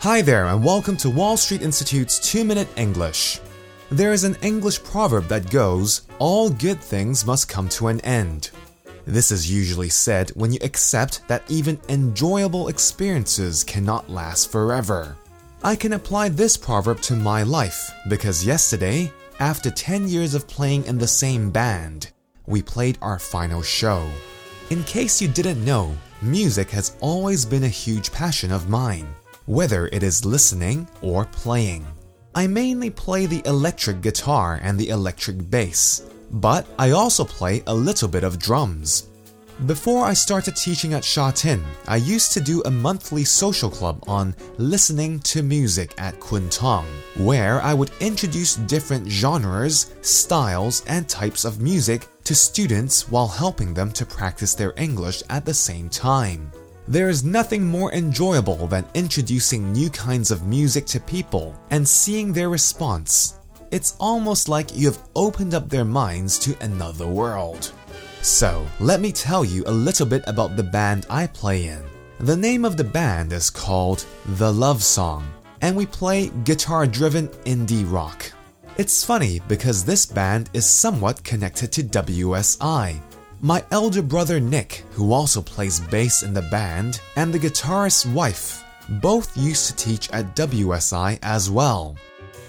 Hi there, and welcome to Wall Street Institute's 2 Minute English. There is an English proverb that goes, All good things must come to an end. This is usually said when you accept that even enjoyable experiences cannot last forever. I can apply this proverb to my life because yesterday, after 10 years of playing in the same band, we played our final show. In case you didn't know, music has always been a huge passion of mine whether it is listening or playing. I mainly play the electric guitar and the electric bass, but I also play a little bit of drums. Before I started teaching at Sha Tin, I used to do a monthly social club on listening to music at Kwun Tong, where I would introduce different genres, styles, and types of music to students while helping them to practice their English at the same time. There is nothing more enjoyable than introducing new kinds of music to people and seeing their response. It's almost like you have opened up their minds to another world. So, let me tell you a little bit about the band I play in. The name of the band is called The Love Song, and we play guitar driven indie rock. It's funny because this band is somewhat connected to WSI, my elder brother Nick, who also plays bass in the band, and the guitarist's wife, both used to teach at WSI as well.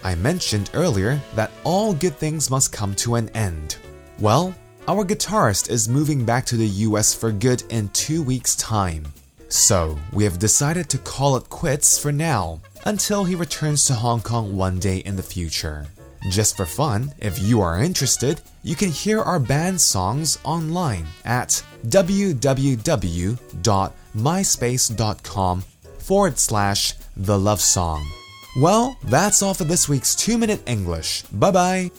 I mentioned earlier that all good things must come to an end. Well, our guitarist is moving back to the US for good in two weeks' time. So, we have decided to call it quits for now until he returns to Hong Kong one day in the future. Just for fun, if you are interested, you can hear our band songs online at www.myspace.com forward slash the love song. Well, that's all for this week's 2 Minute English. Bye bye.